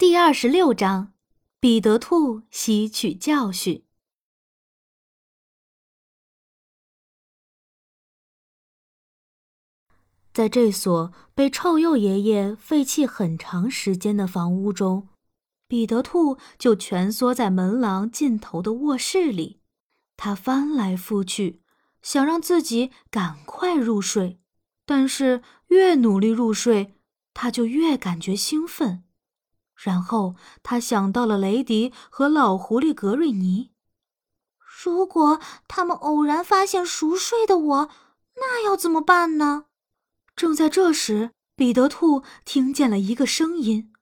第二十六章，彼得兔吸取教训。在这所被臭鼬爷爷废弃很长时间的房屋中，彼得兔就蜷缩在门廊尽头的卧室里。他翻来覆去，想让自己赶快入睡，但是越努力入睡，他就越感觉兴奋。然后他想到了雷迪和老狐狸格瑞尼。如果他们偶然发现熟睡的我，那要怎么办呢？正在这时，彼得兔听见了一个声音，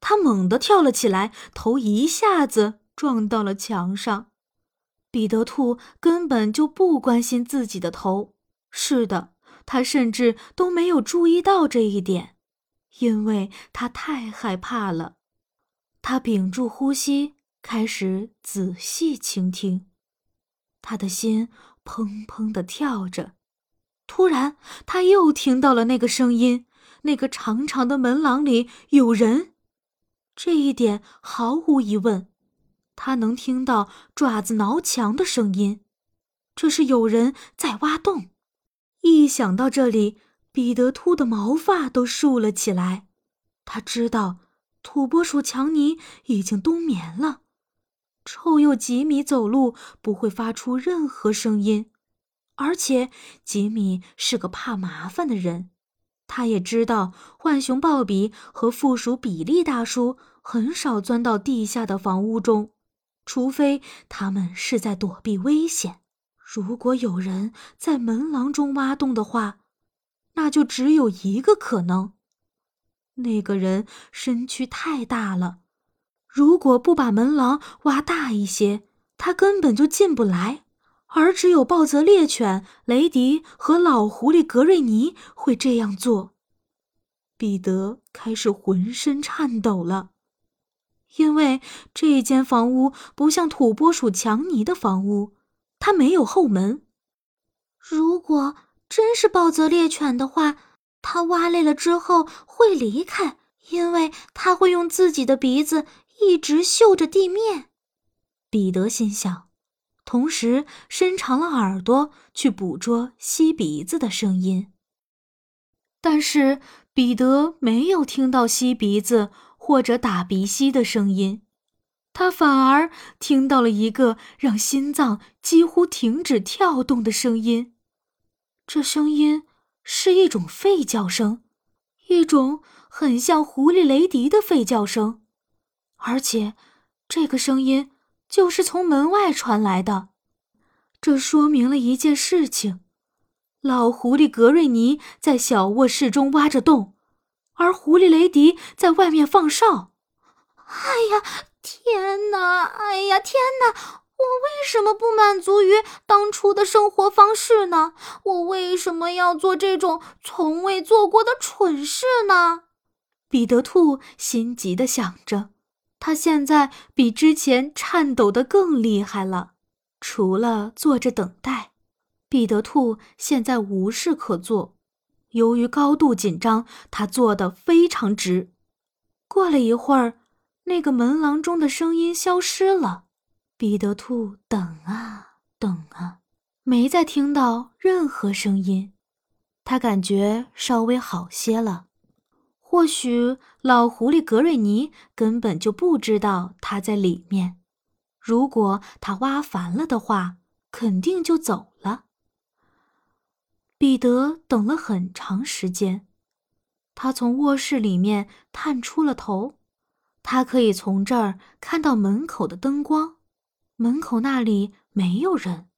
他猛地跳了起来，头一下子撞到了墙上。彼得兔根本就不关心自己的头，是的，他甚至都没有注意到这一点。因为他太害怕了，他屏住呼吸，开始仔细倾听。他的心砰砰地跳着。突然，他又听到了那个声音：那个长长的门廊里有人。这一点毫无疑问。他能听到爪子挠墙的声音，这是有人在挖洞。一想到这里，彼得兔的毛发都竖了起来，他知道土拨鼠强尼已经冬眠了。臭鼬吉米走路不会发出任何声音，而且吉米是个怕麻烦的人。他也知道浣熊鲍比和负鼠比利大叔很少钻到地下的房屋中，除非他们是在躲避危险。如果有人在门廊中挖洞的话，那就只有一个可能，那个人身躯太大了，如果不把门廊挖大一些，他根本就进不来。而只有暴泽猎犬雷迪和老狐狸格瑞尼会这样做。彼得开始浑身颤抖了，因为这间房屋不像土拨鼠强尼的房屋，它没有后门。如果……真是暴泽猎犬的话，它挖累了之后会离开，因为它会用自己的鼻子一直嗅着地面。彼得心想，同时伸长了耳朵去捕捉吸鼻子的声音。但是彼得没有听到吸鼻子或者打鼻息的声音，他反而听到了一个让心脏几乎停止跳动的声音。这声音是一种吠叫声，一种很像狐狸雷迪的吠叫声，而且这个声音就是从门外传来的。这说明了一件事情：老狐狸格瑞尼在小卧室中挖着洞，而狐狸雷迪在外面放哨。哎呀，天哪！哎呀，天哪！我为什么不满足于当初的生活方式呢？我为什么要做这种从未做过的蠢事呢？彼得兔心急地想着，他现在比之前颤抖得更厉害了。除了坐着等待，彼得兔现在无事可做。由于高度紧张，他坐得非常直。过了一会儿，那个门廊中的声音消失了。彼得兔等啊等啊，没再听到任何声音，他感觉稍微好些了。或许老狐狸格瑞尼根本就不知道他在里面。如果他挖烦了的话，肯定就走了。彼得等了很长时间，他从卧室里面探出了头，他可以从这儿看到门口的灯光。门口那里没有人。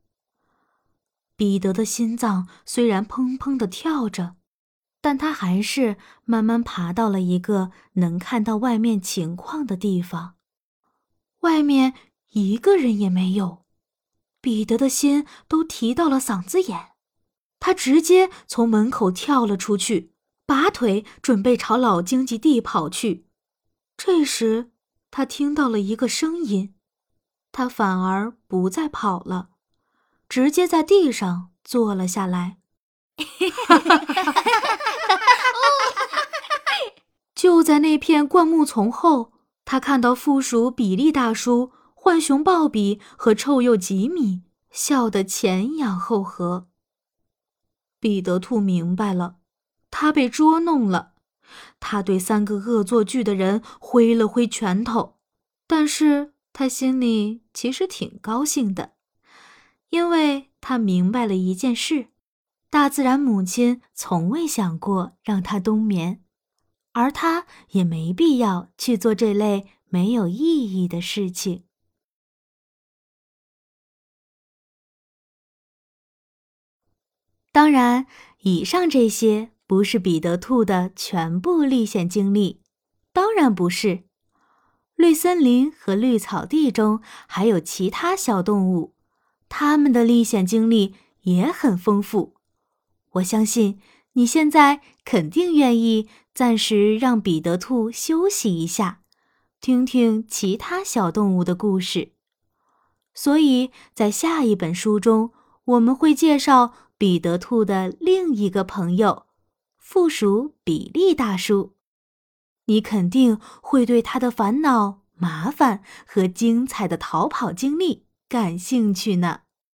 彼得的心脏虽然砰砰的跳着，但他还是慢慢爬到了一个能看到外面情况的地方。外面一个人也没有，彼得的心都提到了嗓子眼。他直接从门口跳了出去，拔腿准备朝老荆棘地跑去。这时，他听到了一个声音。他反而不再跑了，直接在地上坐了下来。就在那片灌木丛后，他看到附属比利大叔、浣熊鲍比和臭鼬吉米笑得前仰后合。彼得兔明白了，他被捉弄了。他对三个恶作剧的人挥了挥拳头，但是他心里其实挺高兴的，因为他明白了一件事：大自然母亲从未想过让他冬眠，而他也没必要去做这类没有意义的事情。当然，以上这些。不是彼得兔的全部历险经历，当然不是。绿森林和绿草地中还有其他小动物，它们的历险经历也很丰富。我相信你现在肯定愿意暂时让彼得兔休息一下，听听其他小动物的故事。所以在下一本书中，我们会介绍彼得兔的另一个朋友。附属比利大叔，你肯定会对他的烦恼、麻烦和精彩的逃跑经历感兴趣呢。